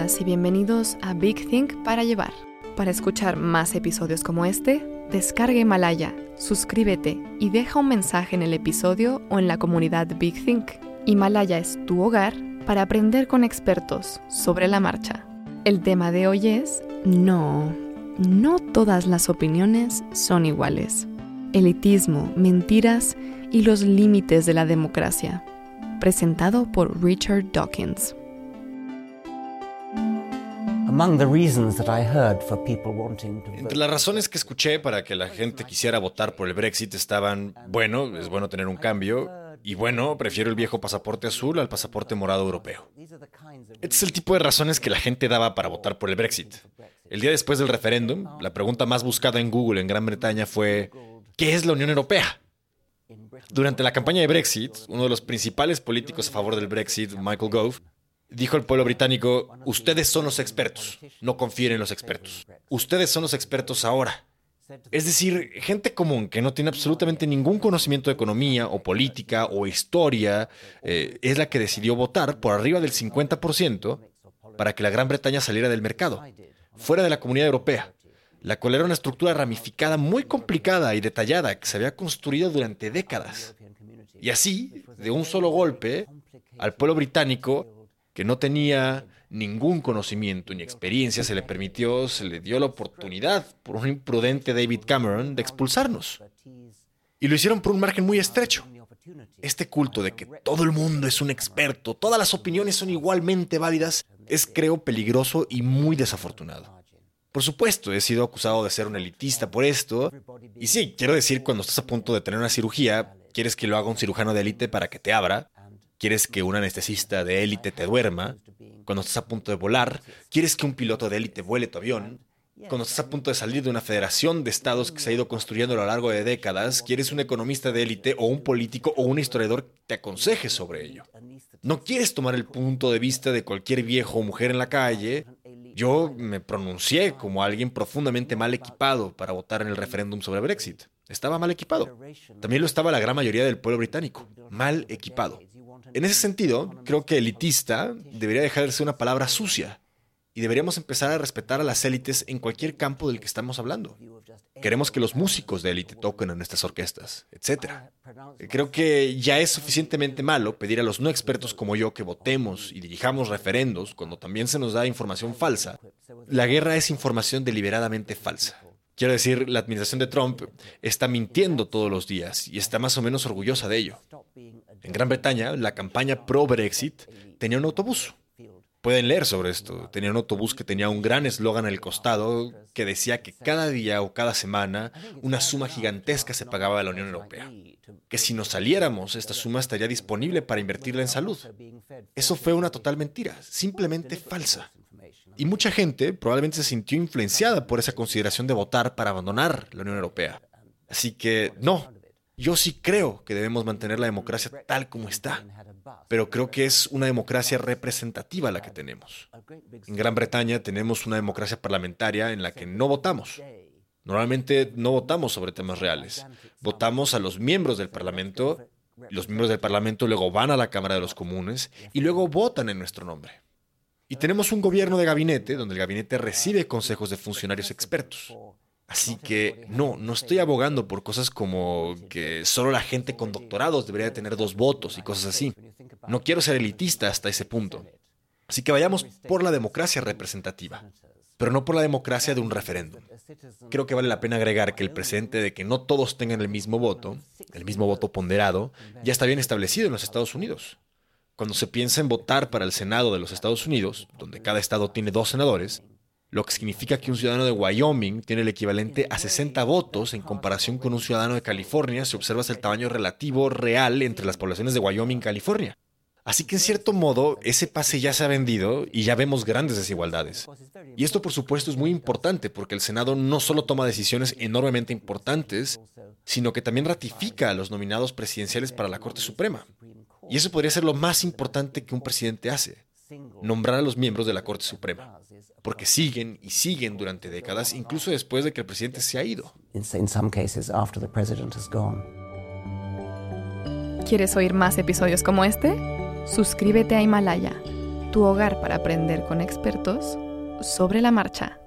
Y bienvenidos a Big Think para llevar. Para escuchar más episodios como este, descarga Himalaya, suscríbete y deja un mensaje en el episodio o en la comunidad Big Think. Himalaya es tu hogar para aprender con expertos sobre la marcha. El tema de hoy es no, no todas las opiniones son iguales. Elitismo, mentiras y los límites de la democracia. Presentado por Richard Dawkins. Entre las razones que escuché para que la gente quisiera votar por el Brexit estaban, bueno, es bueno tener un cambio, y bueno, prefiero el viejo pasaporte azul al pasaporte morado europeo. Este es el tipo de razones que la gente daba para votar por el Brexit. El día después del referéndum, la pregunta más buscada en Google en Gran Bretaña fue, ¿qué es la Unión Europea? Durante la campaña de Brexit, uno de los principales políticos a favor del Brexit, Michael Gove, Dijo el pueblo británico, ustedes son los expertos, no confíen en los expertos. Ustedes son los expertos ahora. Es decir, gente común que no tiene absolutamente ningún conocimiento de economía o política o historia eh, es la que decidió votar por arriba del 50% para que la Gran Bretaña saliera del mercado, fuera de la comunidad europea, la cual era una estructura ramificada muy complicada y detallada que se había construido durante décadas. Y así, de un solo golpe, al pueblo británico que no tenía ningún conocimiento ni experiencia, se le permitió, se le dio la oportunidad por un imprudente David Cameron de expulsarnos. Y lo hicieron por un margen muy estrecho. Este culto de que todo el mundo es un experto, todas las opiniones son igualmente válidas, es creo peligroso y muy desafortunado. Por supuesto, he sido acusado de ser un elitista por esto. Y sí, quiero decir, cuando estás a punto de tener una cirugía, quieres que lo haga un cirujano de élite para que te abra, quieres que un anestesista de élite te duerma, cuando estás a punto de volar, quieres que un piloto de élite vuele tu avión, cuando estás a punto de salir de una federación de estados que se ha ido construyendo a lo largo de décadas, quieres un economista de élite o un político o un historiador que te aconseje sobre ello. No quieres tomar el punto de vista de cualquier viejo o mujer en la calle. Yo me pronuncié como alguien profundamente mal equipado para votar en el referéndum sobre Brexit. Estaba mal equipado. También lo estaba la gran mayoría del pueblo británico, mal equipado. En ese sentido, creo que elitista debería dejar de ser una palabra sucia y deberíamos empezar a respetar a las élites en cualquier campo del que estamos hablando. Queremos que los músicos de élite toquen en nuestras orquestas, etc. Creo que ya es suficientemente malo pedir a los no expertos como yo que votemos y dirijamos referendos cuando también se nos da información falsa. La guerra es información deliberadamente falsa. Quiero decir, la administración de Trump está mintiendo todos los días y está más o menos orgullosa de ello. En Gran Bretaña, la campaña pro-Brexit tenía un autobús. Pueden leer sobre esto. Tenía un autobús que tenía un gran eslogan al costado que decía que cada día o cada semana una suma gigantesca se pagaba a la Unión Europea. Que si nos saliéramos, esta suma estaría disponible para invertirla en salud. Eso fue una total mentira, simplemente falsa. Y mucha gente probablemente se sintió influenciada por esa consideración de votar para abandonar la Unión Europea. Así que no, yo sí creo que debemos mantener la democracia tal como está, pero creo que es una democracia representativa la que tenemos. En Gran Bretaña tenemos una democracia parlamentaria en la que no votamos. Normalmente no votamos sobre temas reales. Votamos a los miembros del Parlamento, los miembros del Parlamento luego van a la Cámara de los Comunes y luego votan en nuestro nombre. Y tenemos un gobierno de gabinete donde el gabinete recibe consejos de funcionarios expertos. Así que no, no estoy abogando por cosas como que solo la gente con doctorados debería tener dos votos y cosas así. No quiero ser elitista hasta ese punto. Así que vayamos por la democracia representativa, pero no por la democracia de un referéndum. Creo que vale la pena agregar que el precedente de que no todos tengan el mismo voto, el mismo voto ponderado, ya está bien establecido en los Estados Unidos. Cuando se piensa en votar para el Senado de los Estados Unidos, donde cada estado tiene dos senadores, lo que significa que un ciudadano de Wyoming tiene el equivalente a 60 votos en comparación con un ciudadano de California si observas el tamaño relativo real entre las poblaciones de Wyoming y California. Así que en cierto modo, ese pase ya se ha vendido y ya vemos grandes desigualdades. Y esto por supuesto es muy importante porque el Senado no solo toma decisiones enormemente importantes, sino que también ratifica a los nominados presidenciales para la Corte Suprema. Y eso podría ser lo más importante que un presidente hace, nombrar a los miembros de la Corte Suprema, porque siguen y siguen durante décadas, incluso después de que el presidente se ha ido. ¿Quieres oír más episodios como este? Suscríbete a Himalaya, tu hogar para aprender con expertos sobre la marcha.